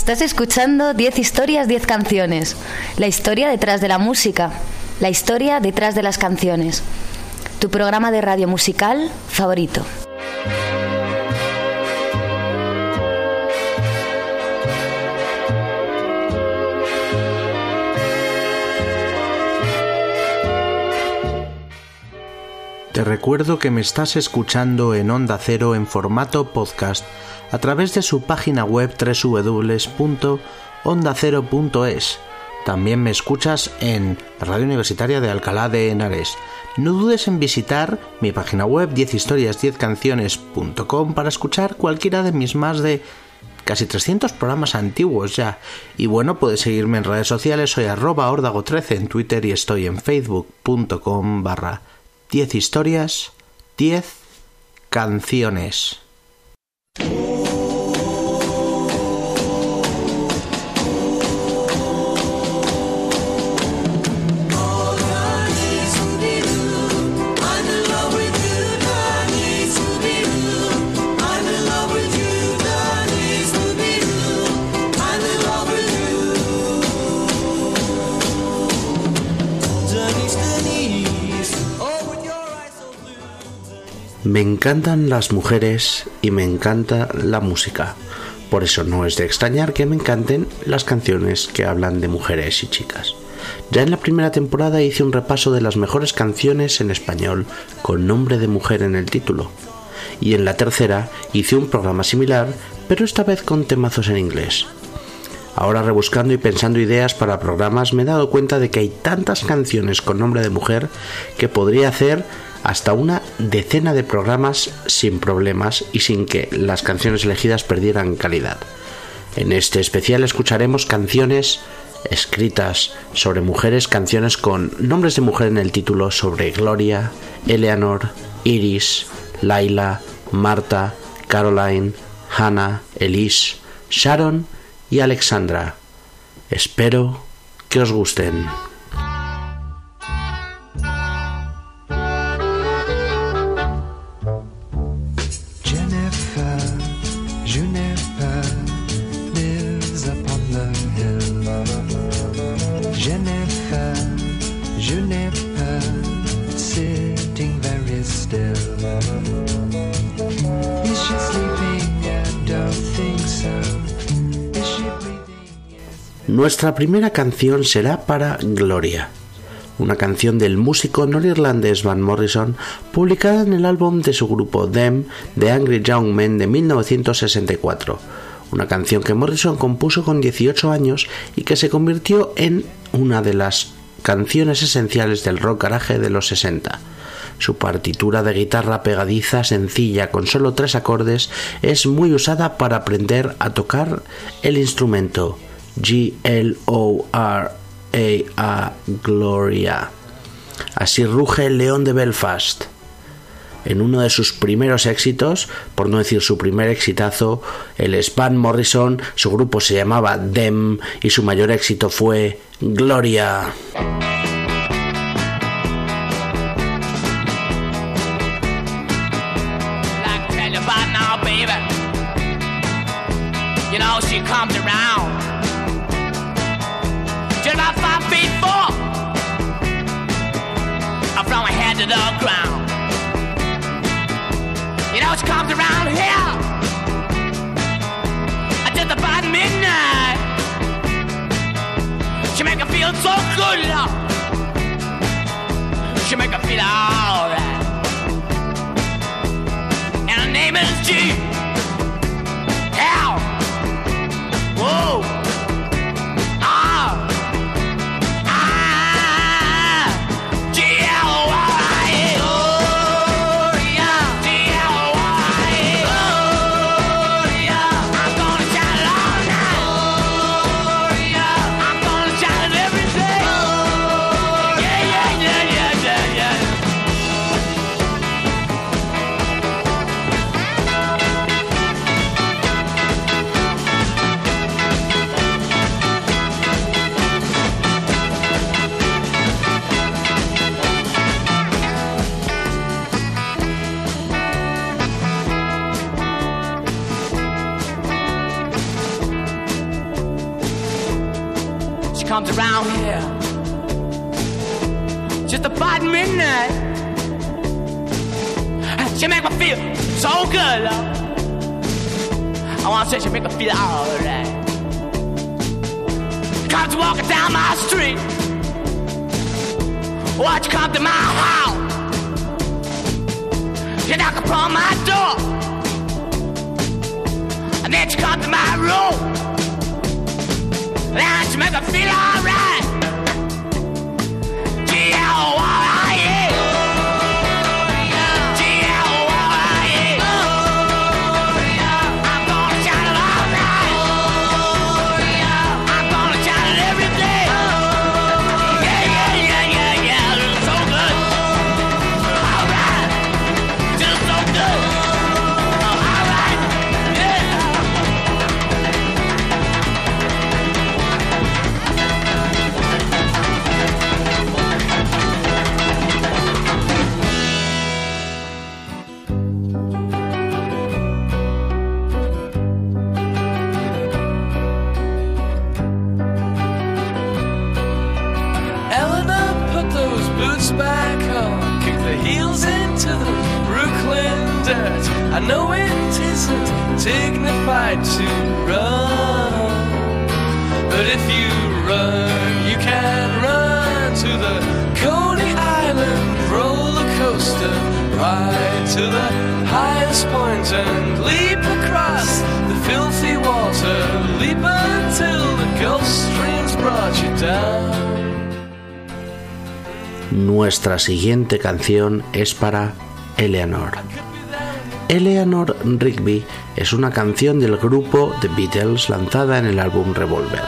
Estás escuchando 10 historias, 10 canciones. La historia detrás de la música. La historia detrás de las canciones. Tu programa de radio musical favorito. Te recuerdo que me estás escuchando en Onda Cero en formato podcast a través de su página web www.ondacero.es. También me escuchas en Radio Universitaria de Alcalá de Henares. No dudes en visitar mi página web 10historias10canciones.com para escuchar cualquiera de mis más de casi 300 programas antiguos ya. Y bueno, puedes seguirme en redes sociales, soy arroba 13 en Twitter y estoy en facebook.com barra 10 historias, 10 canciones. Me encantan las mujeres y me encanta la música. Por eso no es de extrañar que me encanten las canciones que hablan de mujeres y chicas. Ya en la primera temporada hice un repaso de las mejores canciones en español con nombre de mujer en el título. Y en la tercera hice un programa similar, pero esta vez con temazos en inglés. Ahora rebuscando y pensando ideas para programas me he dado cuenta de que hay tantas canciones con nombre de mujer que podría hacer hasta una decena de programas sin problemas y sin que las canciones elegidas perdieran calidad. En este especial escucharemos canciones escritas sobre mujeres, canciones con nombres de mujer en el título sobre Gloria, Eleanor, Iris, Laila, Marta, Caroline, Hannah, Elise, Sharon y Alexandra. Espero que os gusten. Nuestra primera canción será para Gloria, una canción del músico norirlandés Van Morrison publicada en el álbum de su grupo Them The Angry Young Men de 1964, una canción que Morrison compuso con 18 años y que se convirtió en una de las canciones esenciales del rock garage de los 60. Su partitura de guitarra pegadiza, sencilla, con solo tres acordes, es muy usada para aprender a tocar el instrumento. G-L-O-R-A-A Gloria. Así ruge el león de Belfast. En uno de sus primeros éxitos, por no decir su primer exitazo, el Span Morrison, su grupo se llamaba Dem y su mayor éxito fue Gloria. Comes around the ground. You know she comes around here just about midnight. She make her feel so good, love. She make her feel alright. And her name is G. good, love. Uh. I wanna say she make me feel alright. Comes walking down my street. Watch you come to my house. You knock upon my door. And then you come to my room. Now you make me feel alright. Siguiente canción es para Eleanor. Eleanor Rigby es una canción del grupo The Beatles lanzada en el álbum Revolver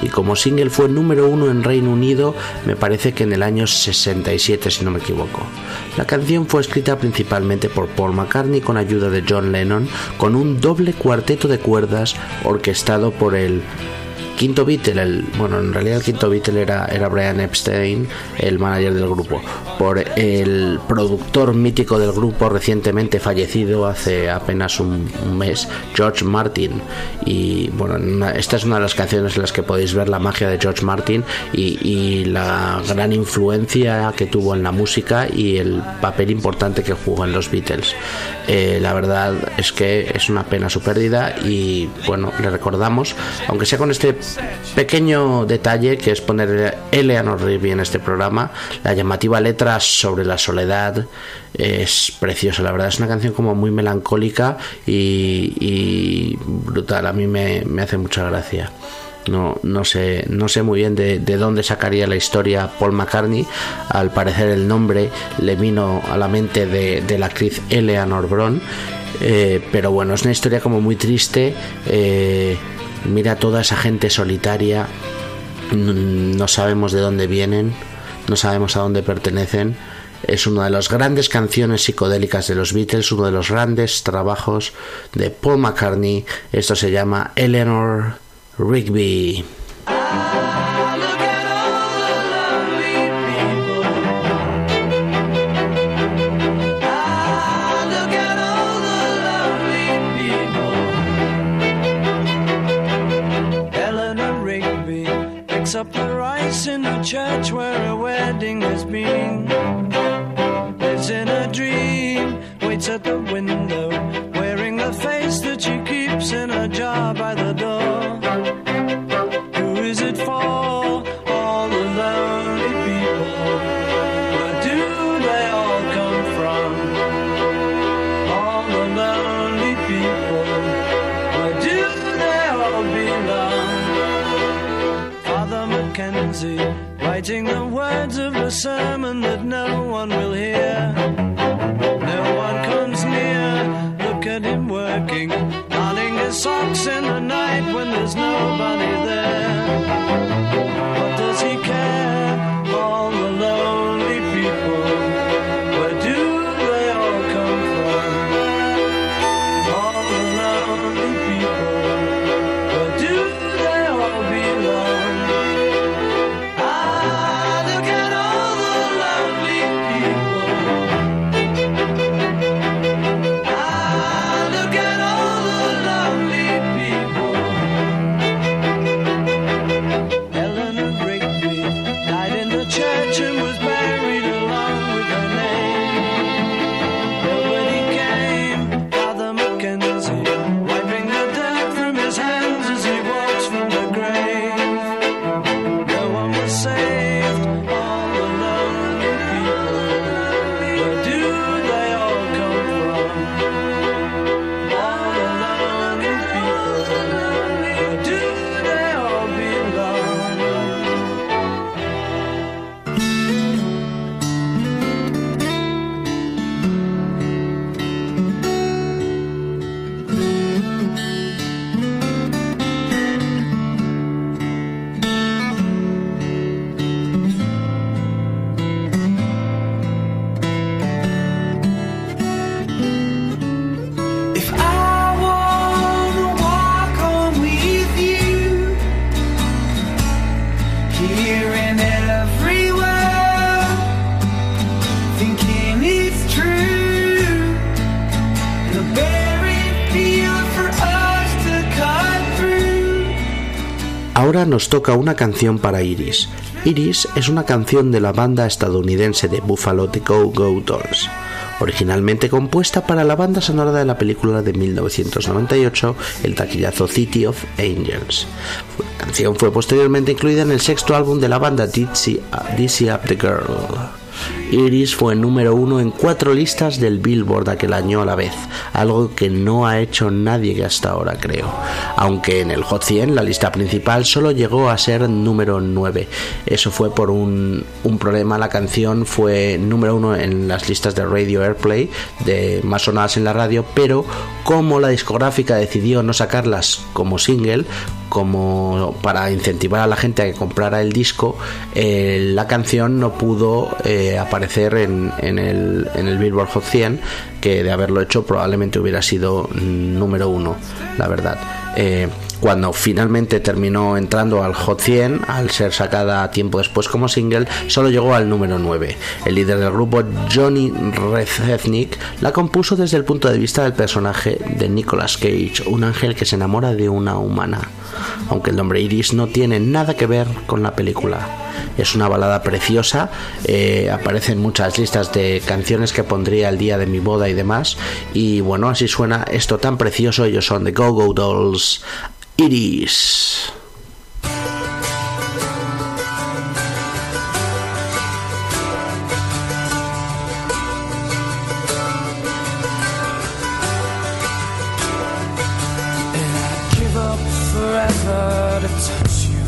y como single fue número uno en Reino Unido me parece que en el año 67 si no me equivoco. La canción fue escrita principalmente por Paul McCartney con ayuda de John Lennon con un doble cuarteto de cuerdas orquestado por el quinto Beatle, el, bueno, en realidad el quinto Beatle era, era Brian Epstein, el manager del grupo, por el productor mítico del grupo recientemente fallecido hace apenas un, mes, George Martin. Y bueno, esta es una de las canciones en las que podéis ver la magia de George Martin y, y la gran influencia que tuvo en la música y el papel importante que jugó en los Beatles. Eh, la verdad es que es una pena su pérdida y bueno, le recordamos, aunque sea con este pequeño detalle que es poner Eleanor Rigby en este programa, la llamativa letra sobre la soledad es preciosa, la verdad es una canción como muy melancólica y, brutal, a mí me, me hace mucha gracia. No, no sé, no sé muy bien de, de dónde sacaría la historia Paul McCartney. Al parecer el nombre le vino a la mente de, de la actriz Eleanor Bron. Eh, pero bueno, es una historia como muy triste. Eh, mira toda esa gente solitaria. No sabemos de dónde vienen. No sabemos a dónde pertenecen. Es una de las grandes canciones psicodélicas de los Beatles, uno de los grandes trabajos de Paul McCartney. Esto se llama Eleanor Rigby. Nos toca una canción para Iris. Iris es una canción de la banda estadounidense de Buffalo The Go Go Dolls, originalmente compuesta para la banda sonora de la película de 1998, el taquillazo City of Angels. La canción fue posteriormente incluida en el sexto álbum de la banda Dizzy, Up the Girl. Iris fue número uno en cuatro listas del Billboard aquel año a la vez, algo que no ha hecho nadie hasta ahora creo, aunque en el Hot 100, la lista principal, solo llegó a ser número 9. Eso fue por un, problema, la canción fue número uno en las listas de Radio Airplay, de más sonadas en la radio, pero como la discográfica decidió no sacarlas como single, como para incentivar a la gente a que comprara el disco, eh, la canción no pudo eh, aparecer en, en, el, en el Billboard Hot 100, que de haberlo hecho probablemente hubiera sido número uno, la verdad. Eh, cuando finalmente terminó entrando al Hot 100, al ser sacada tiempo después como single, solo llegó al número 9. El líder del grupo, Johnny Reznick, la compuso desde el punto de vista del personaje de Nicolas Cage, un ángel que se enamora de una humana. Aunque el nombre Iris no tiene nada que ver con la película. Es una balada preciosa, eh, aparece en muchas listas de canciones que pondría el día de mi boda y demás. Y bueno, así suena esto tan precioso. Ellos son The Go Go Dolls. Iris. And I'd give up forever to touch you.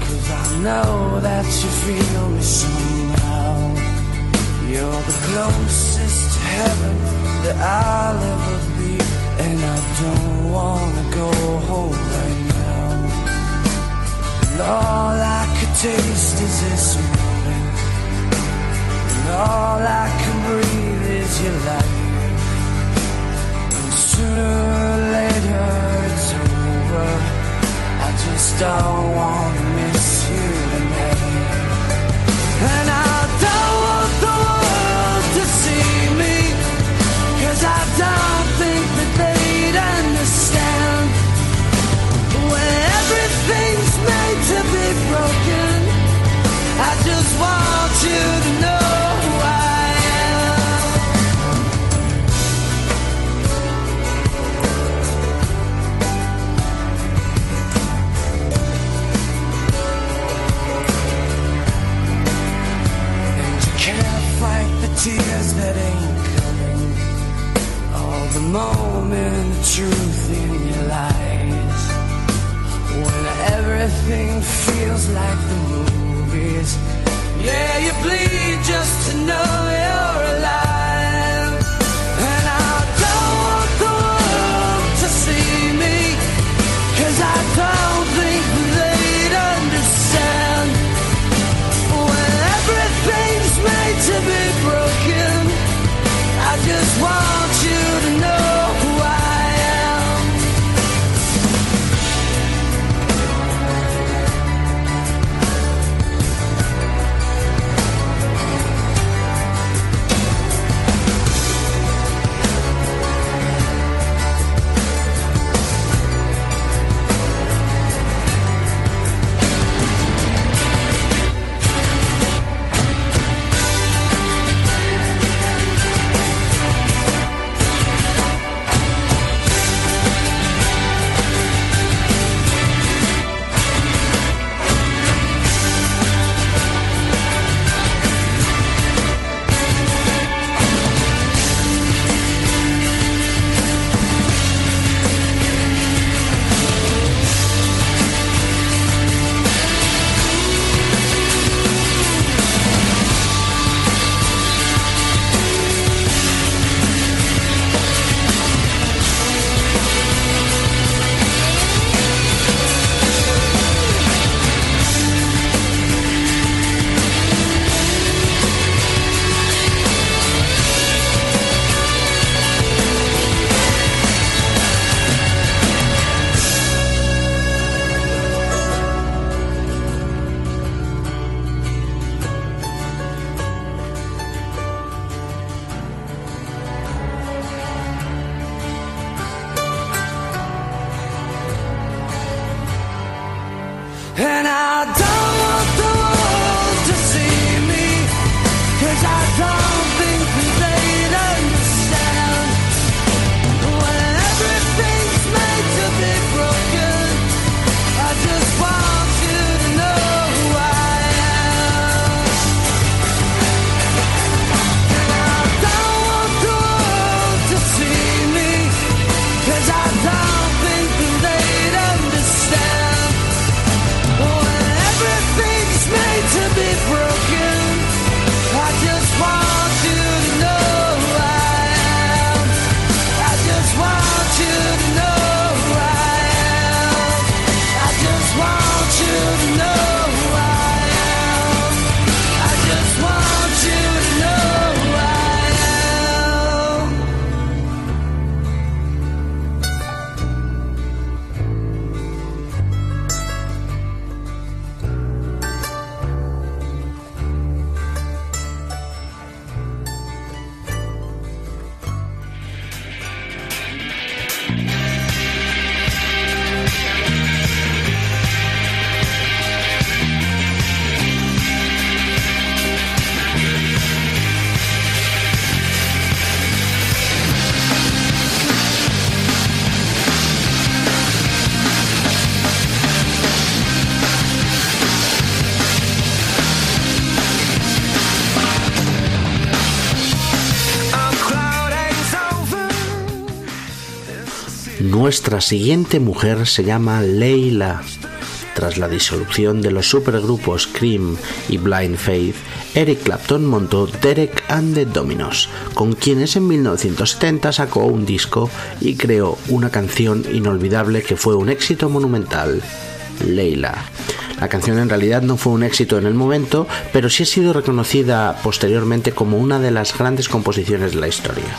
Cause I know that you feel me somehow. You're the closest to heaven that I'll ever be. And I don't wanna go home right now. And all I could taste is this moment. And all I can breathe is your light. And sooner or later it's over. I just don't wanna miss you tonight. And Nuestra siguiente mujer se llama Leila. Tras la disolución de los supergrupos Cream y Blind Faith, Eric Clapton montó Derek and the Dominos, con quienes en 1970 sacó un disco y creó una canción inolvidable que fue un éxito monumental, Leila. La canción en realidad no fue un éxito en el momento, pero sí ha sido reconocida posteriormente como una de las grandes composiciones de la historia.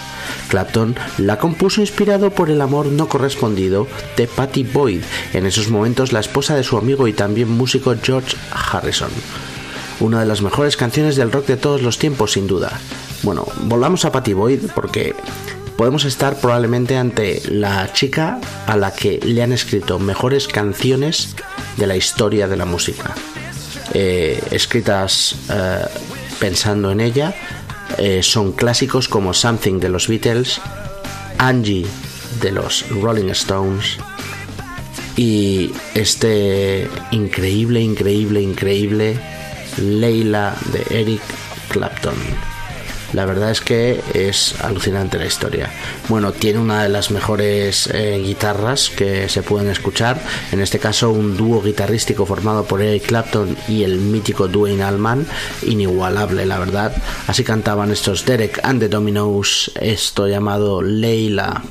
Clapton la compuso inspirado por el amor no correspondido de Patty Boyd, en esos momentos la esposa de su amigo y también músico George Harrison. Una de las mejores canciones del rock de todos los tiempos, sin duda. Bueno, volvamos a Patty Boyd porque podemos estar probablemente ante la chica a la que le han escrito mejores canciones de la historia de la música. Eh, escritas eh, pensando en ella, eh, son clásicos como Something de los Beatles, Angie de los Rolling Stones y este increíble, increíble, increíble Leila de Eric Clapton. La verdad es que es alucinante la historia. Bueno, tiene una de las mejores eh, guitarras que se pueden escuchar. En este caso, un dúo guitarrístico formado por Eric Clapton y el mítico Dwayne Allman. Inigualable, la verdad. Así cantaban estos Derek and the Dominos, esto llamado Leila.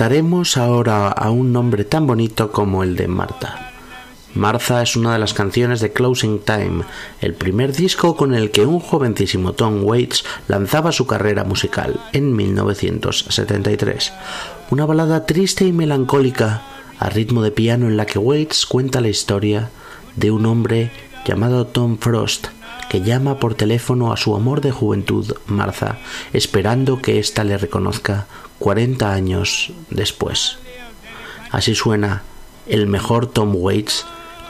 Cantaremos ahora a un nombre tan bonito como el de Marta. Martha es una de las canciones de Closing Time, el primer disco con el que un jovencísimo Tom Waits lanzaba su carrera musical en 1973. Una balada triste y melancólica a ritmo de piano en la que Waits cuenta la historia de un hombre llamado Tom Frost que llama por teléfono a su amor de juventud, Martha, esperando que ésta le reconozca 40 años después. Así suena el mejor Tom Waits.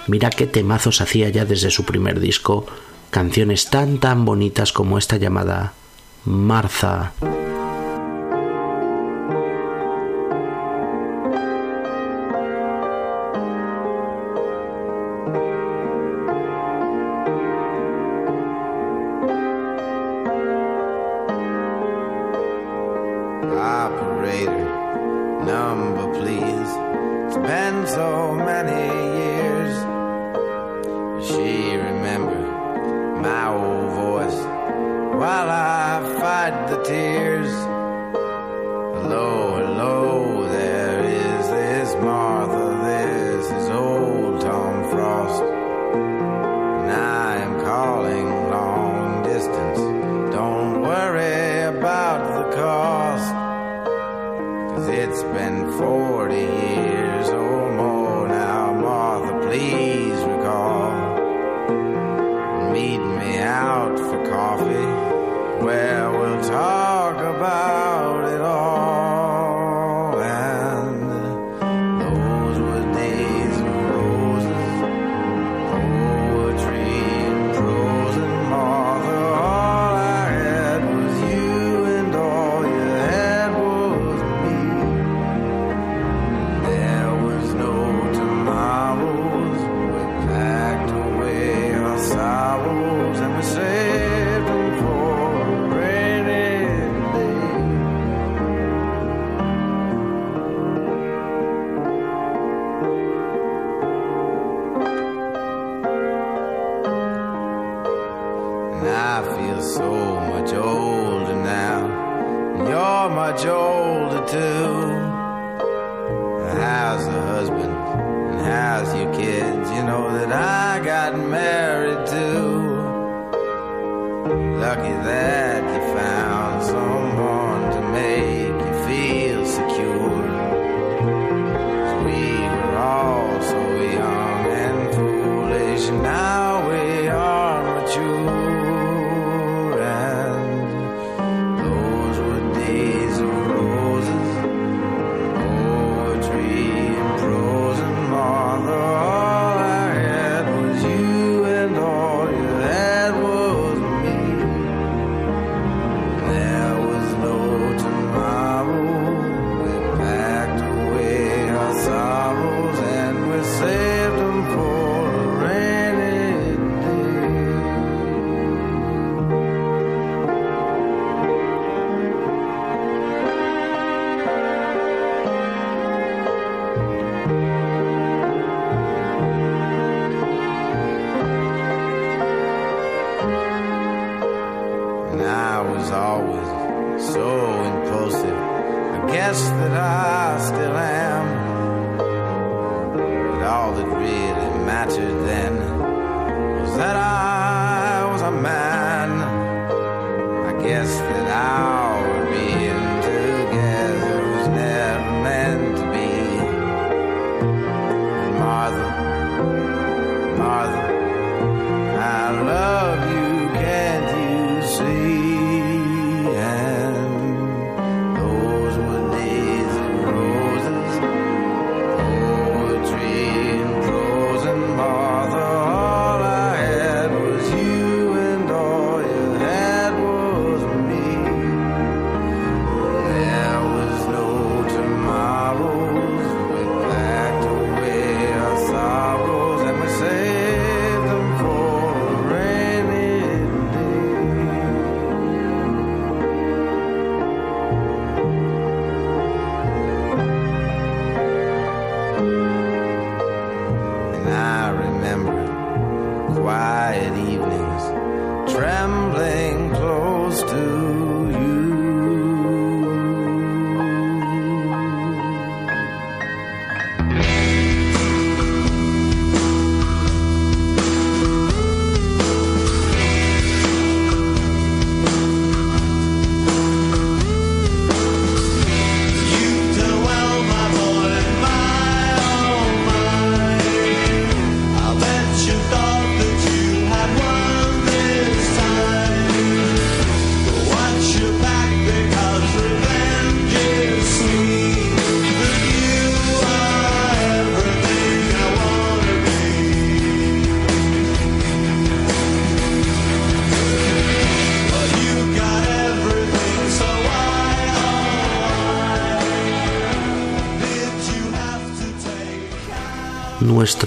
Mira qué temazos hacía ya desde su primer disco, canciones tan tan bonitas como esta llamada Martha. operator number, please. It's been so many years. She remembered my old voice while I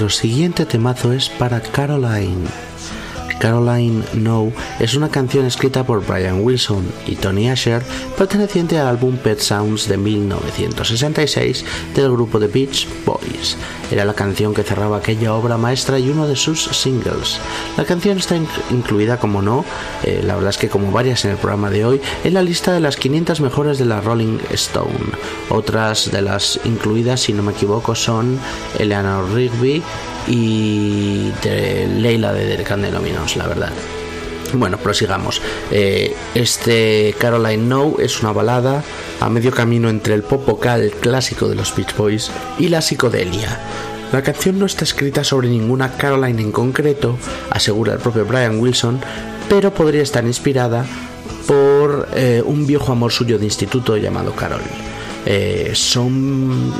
Nuestro siguiente temazo es para Caroline. Caroline No es una canción escrita por Brian Wilson y Tony Asher perteneciente al álbum Pet Sounds de 1966 del grupo The Beach Boys. Era la canción que cerraba aquella obra maestra y uno de sus singles. La canción está inc- incluida, como no, eh, la verdad es que como varias en el programa de hoy, en la lista de las 500 mejores de la Rolling Stone. Otras de las incluidas, si no me equivoco, son Eleanor Rigby y de Leila de the Dominos, la verdad. Bueno, prosigamos. Eh, este Caroline No es una balada a medio camino entre el pop vocal clásico de los Beach Boys y la psicodelia. La canción no está escrita sobre ninguna Caroline en concreto, asegura el propio Brian Wilson, pero podría estar inspirada por eh, un viejo amor suyo de instituto llamado Carol. Eh, son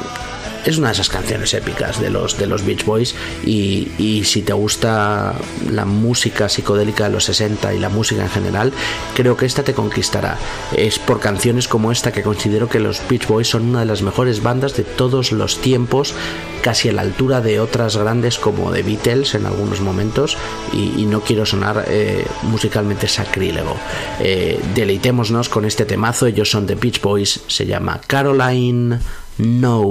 es una de esas canciones épicas de los de los Beach Boys y, y si te gusta la música psicodélica de los 60 y la música en general creo que esta te conquistará. Es por canciones como esta que considero que los Beach Boys son una de las mejores bandas de todos los tiempos casi a la altura de otras grandes como The Beatles en algunos momentos y, no quiero sonar eh, musicalmente sacrílego. Eh, deleitémonos con este temazo. Ellos son The Beach Boys se llama Caroline No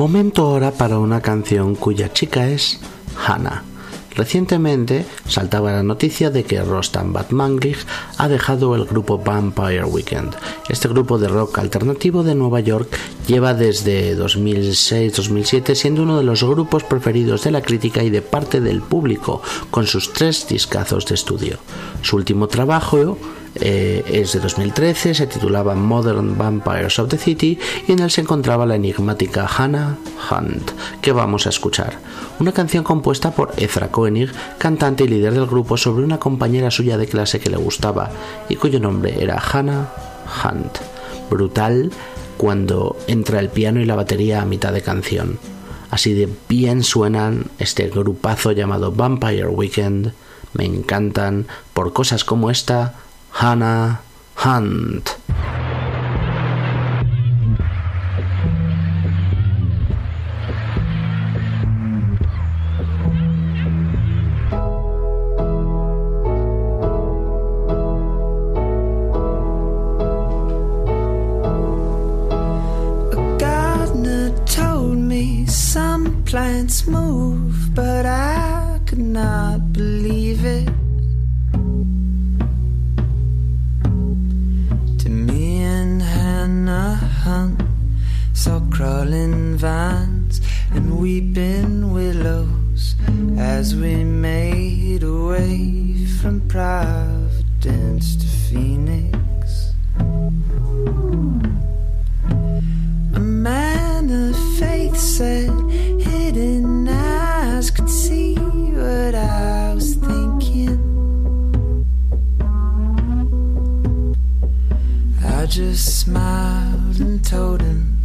Momento ahora para una canción cuya chica es Hannah. Recientemente saltaba la noticia de que Rostam Batmanglij ha dejado el grupo Vampire Weekend. Este grupo de rock alternativo de Nueva York lleva desde 2006-2007 siendo uno de los grupos preferidos de la crítica y de parte del público, con sus tres discazos de estudio. Su último trabajo eh, es de 2013, se titulaba Modern Vampires of the City y en él se encontraba la enigmática Hannah Hunt, que vamos a escuchar. Una canción compuesta por Ezra Koenig, cantante y líder del grupo, sobre una compañera suya de clase que le gustaba y cuyo nombre era Hannah Hunt. Brutal cuando entra el piano y la batería a mitad de canción. Así de bien suenan este grupazo llamado Vampire Weekend. Me encantan por cosas como esta Hannah Hunt. A gardener told me some plants move, but I could not believe Hunt saw crawling vines and weeping willows as we made our way from Providence to Phoenix. A man of faith said hidden eyes could see what I was thinking. I just smiled and told him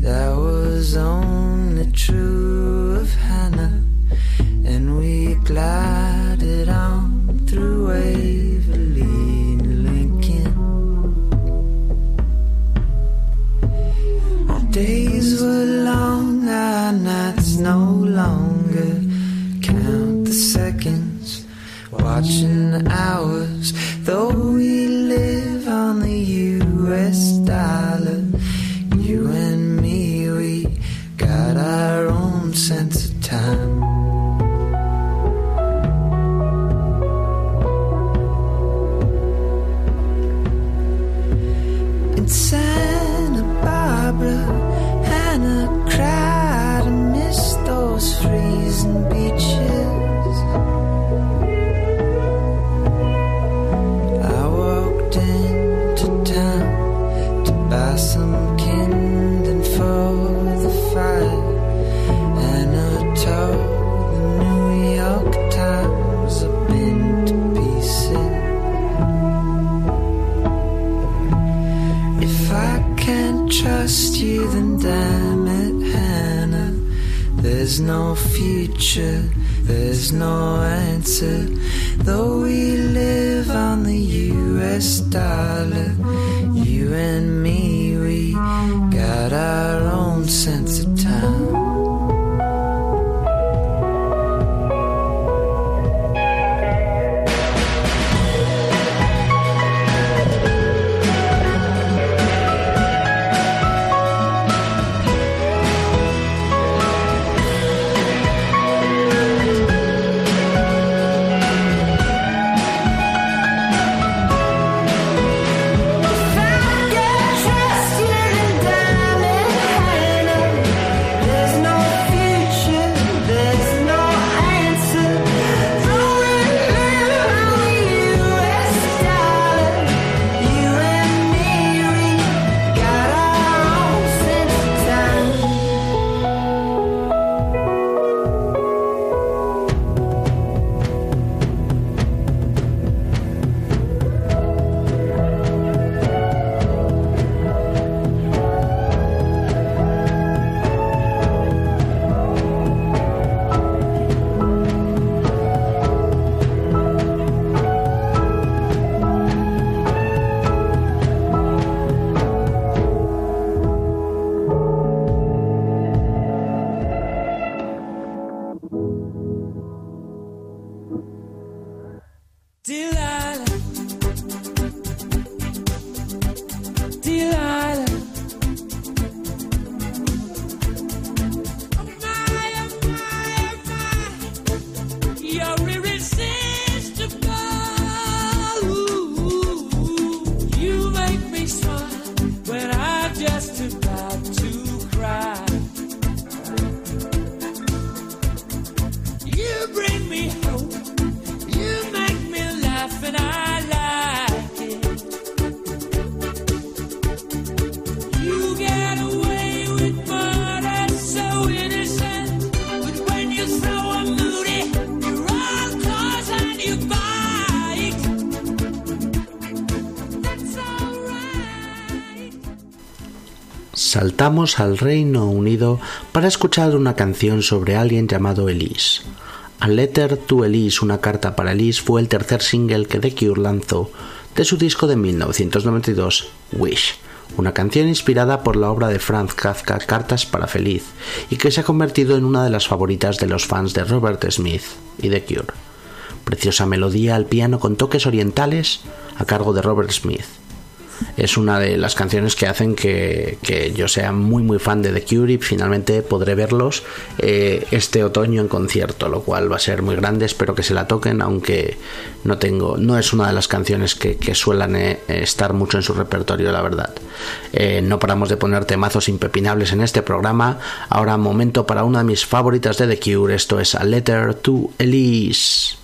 that was only true of Hannah, and we glided on through Waverly and Lincoln. Days were long, our nights no longer. Count the seconds, watching the hours. Though we no future, there's no answer. Though we live on the US dollar, saltamos al Reino Unido para escuchar una canción sobre alguien llamado Elise. A Letter to Elise, una carta para Elise, fue el tercer single que The Cure lanzó de su disco de 1992, Wish, una canción inspirada por la obra de Franz Kafka Cartas para Feliz y que se ha convertido en una de las favoritas de los fans de Robert Smith y The Cure. Preciosa melodía al piano con toques orientales a cargo de Robert Smith es una de las canciones que hacen que, yo sea muy muy fan de The Cure y finalmente podré verlos eh, este otoño en concierto, lo cual va a ser muy grande, espero que se la toquen, aunque no tengo, no es una de las canciones que, que suelen eh, estar mucho en su repertorio, la verdad. Eh, no paramos de poner temazos impepinables en este programa, ahora momento para una de mis favoritas de The Cure, esto es A Letter to Elise.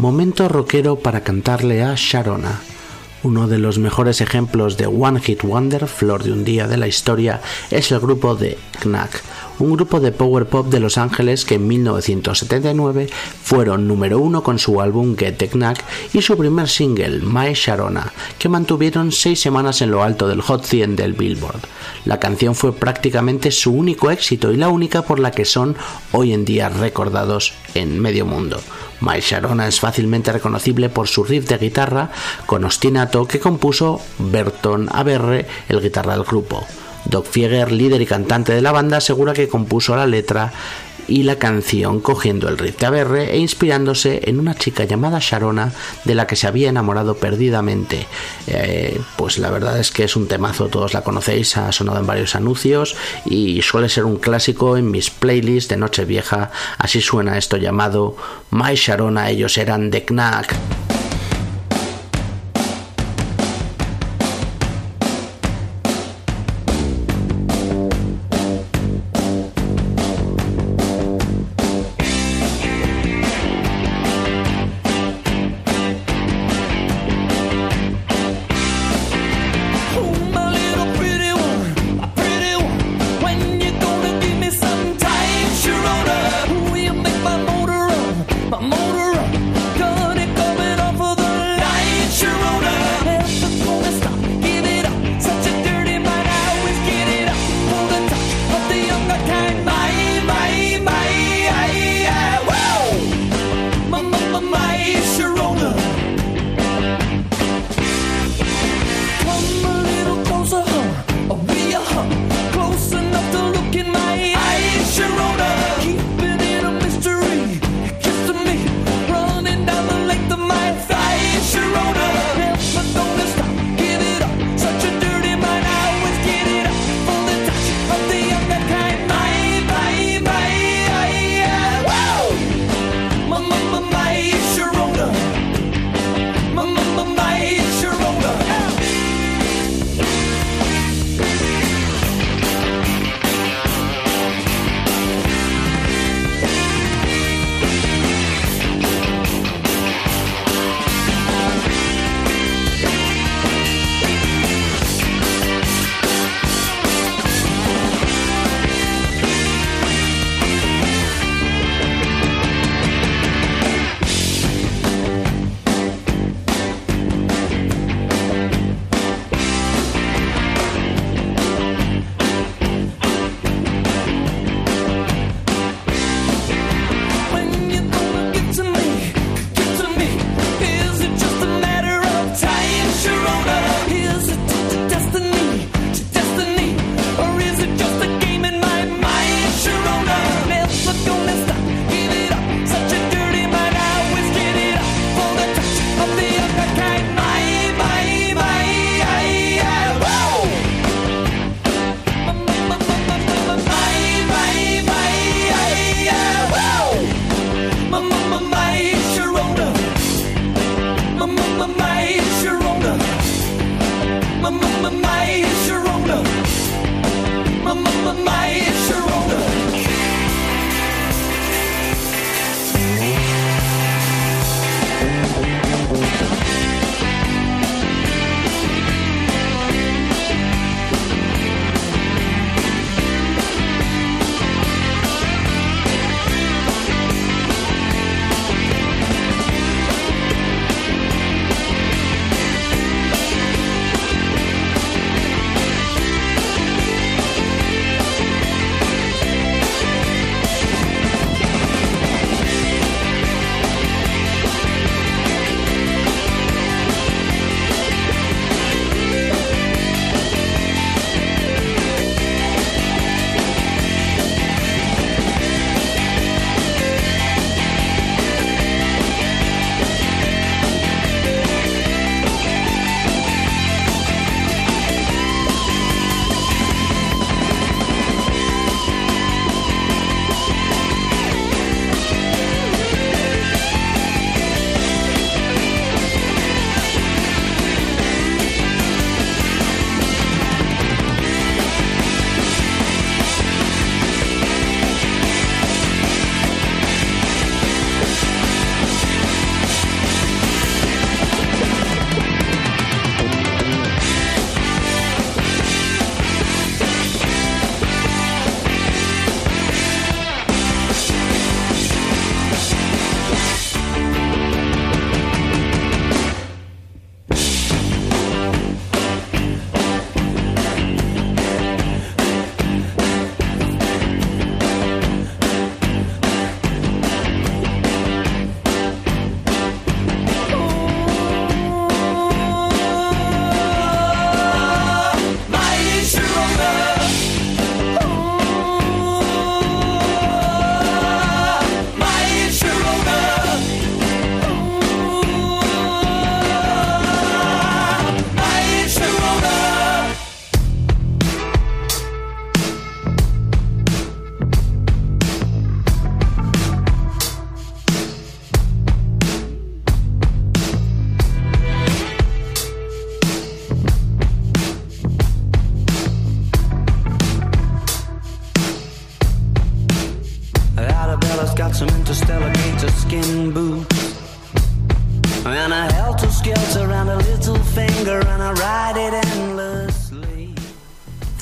Momento rockero para cantarle a Sharona. Uno de los mejores ejemplos de One Hit Wonder, flor de un día de la historia, es el grupo de Knack, un grupo de power pop de Los Ángeles que en 1979 fueron número uno con su álbum Get the Knack y su primer single, My Sharona, que mantuvieron seis semanas en lo alto del Hot 100 del Billboard. La canción fue prácticamente su único éxito y la única por la que son hoy en día recordados en medio mundo. My Sharona es fácilmente reconocible por su riff de guitarra con ostinato que compuso Berton Aberre, el guitarra del grupo. Doc Fieger, líder y cantante de la banda, asegura que compuso la letra y la canción cogiendo el riff de Aberre e inspirándose en una chica llamada Sharona de la que se había enamorado perdidamente. Eh, pues la verdad es que es un temazo, todos la conocéis, ha sonado en varios anuncios y suele ser un clásico en mis playlists de Nochevieja. Así suena esto llamado My Sharona, ellos eran de Knack.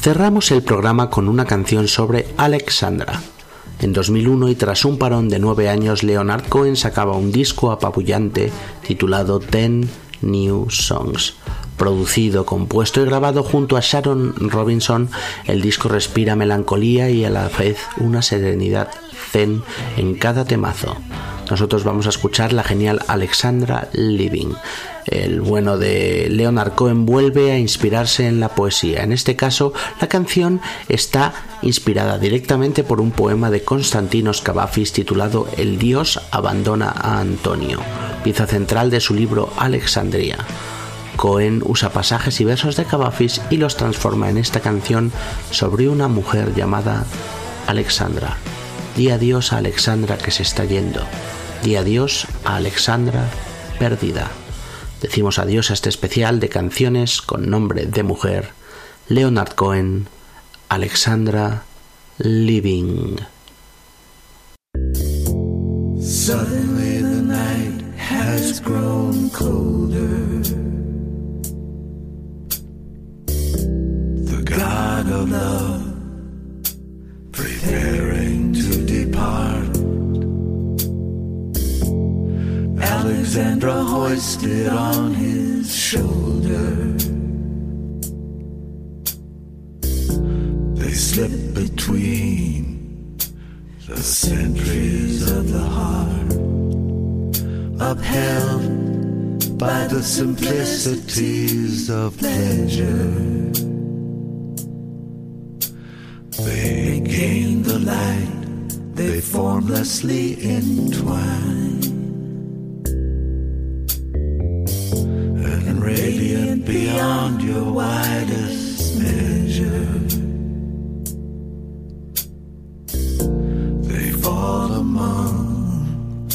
Cerramos el programa con una canción sobre Alexandra. En 2001 y tras un parón de nueve años, Leonard Cohen sacaba un disco apabullante titulado Ten New Songs. Producido, compuesto y grabado junto a Sharon Robinson, el disco respira melancolía y a la vez una serenidad zen en cada temazo. Nosotros vamos a escuchar la genial Alexandra Living. El bueno de Leonard Cohen vuelve a inspirarse en la poesía. En este caso, la canción está inspirada directamente por un poema de Constantinos Cavafis titulado El Dios abandona a Antonio, pieza central de su libro Alexandria. Cohen usa pasajes y versos de Cavafis y los transforma en esta canción sobre una mujer llamada Alexandra. Di adiós a Alexandra que se está yendo. Di adiós a Alexandra perdida. Decimos adiós a este especial de canciones con nombre de mujer. Leonard Cohen, Alexandra Living. Suddenly the night has grown colder. The God of love preparing to depart. Alexandra hoisted on his shoulder. They slip between the centuries of the heart, upheld by the simplicities of pleasure. They gain the light, they formlessly entwine. Beyond your widest measure. They fall among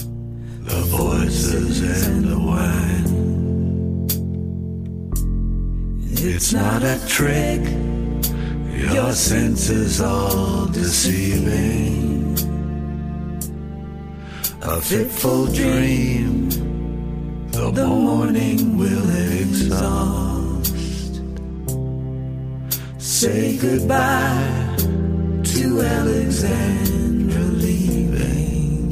the voices and the wine. It's not a trick, your senses all deceiving. A fitful dream, the morning will exhaust. Say goodbye to Alexandra leaving.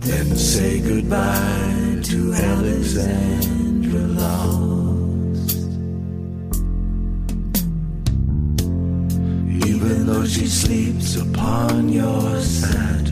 Then say goodbye to Alexandra lost. Even though she sleeps upon your satin.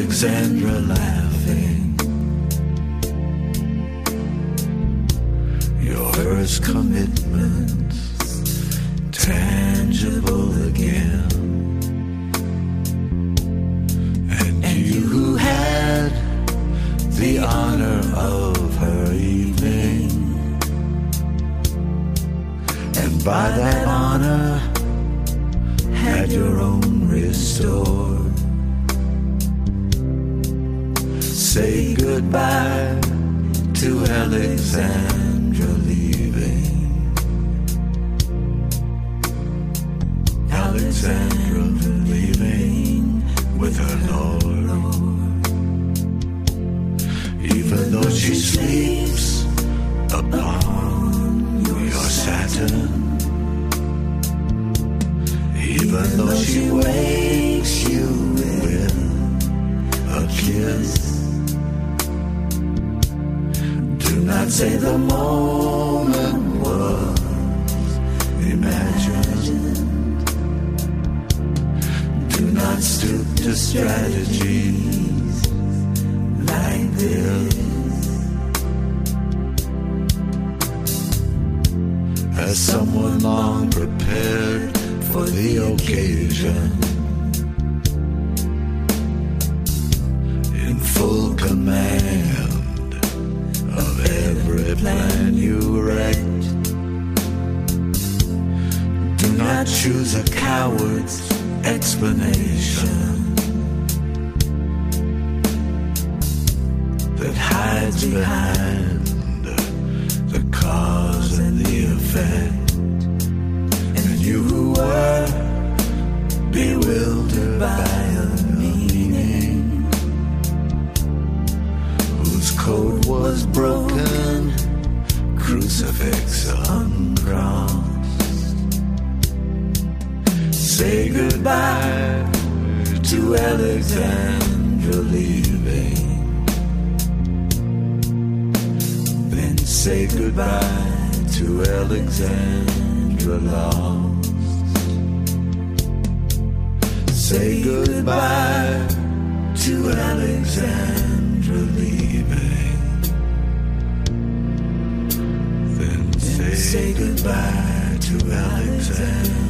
Alexandra laughing. Your first commitments, tangible again. And you who had the honor of her evening. And by that honor, had your own restored. Say goodbye to Alexandra leaving. Alexandra leaving with her Lord. Even though she sleeps upon your Saturn, Even though she wakes say the moment was imagined. Do not stoop to strategies like this. As someone long prepared for the occasion, choose a coward's explanation that hides behind the cause and the effect. And you who were bewildered by a meaning whose code was broken, crucifix uncrossed. Say goodbye to Alexandra leaving. Then say goodbye to Alexandra lost. Say goodbye to Alexandra leaving. Then say, say goodbye to Alexandra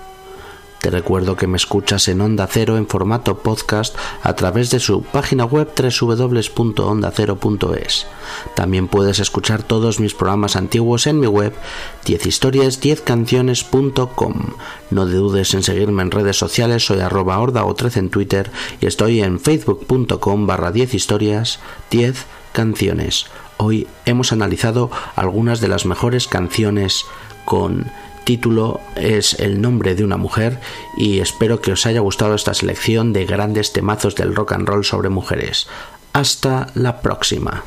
Te recuerdo que me escuchas en Onda Cero en formato podcast a través de su página web www.ondacero.es. También puedes escuchar todos mis programas antiguos en mi web 10historias10canciones.com. No dudes en seguirme en redes sociales, soy arroba o 13 en Twitter y estoy en facebook.com barra 10 historias 10 canciones. Hoy hemos analizado algunas de las mejores canciones con título es El nombre de una mujer y espero que os haya gustado esta selección de grandes temazos del rock and roll sobre mujeres. Hasta la próxima.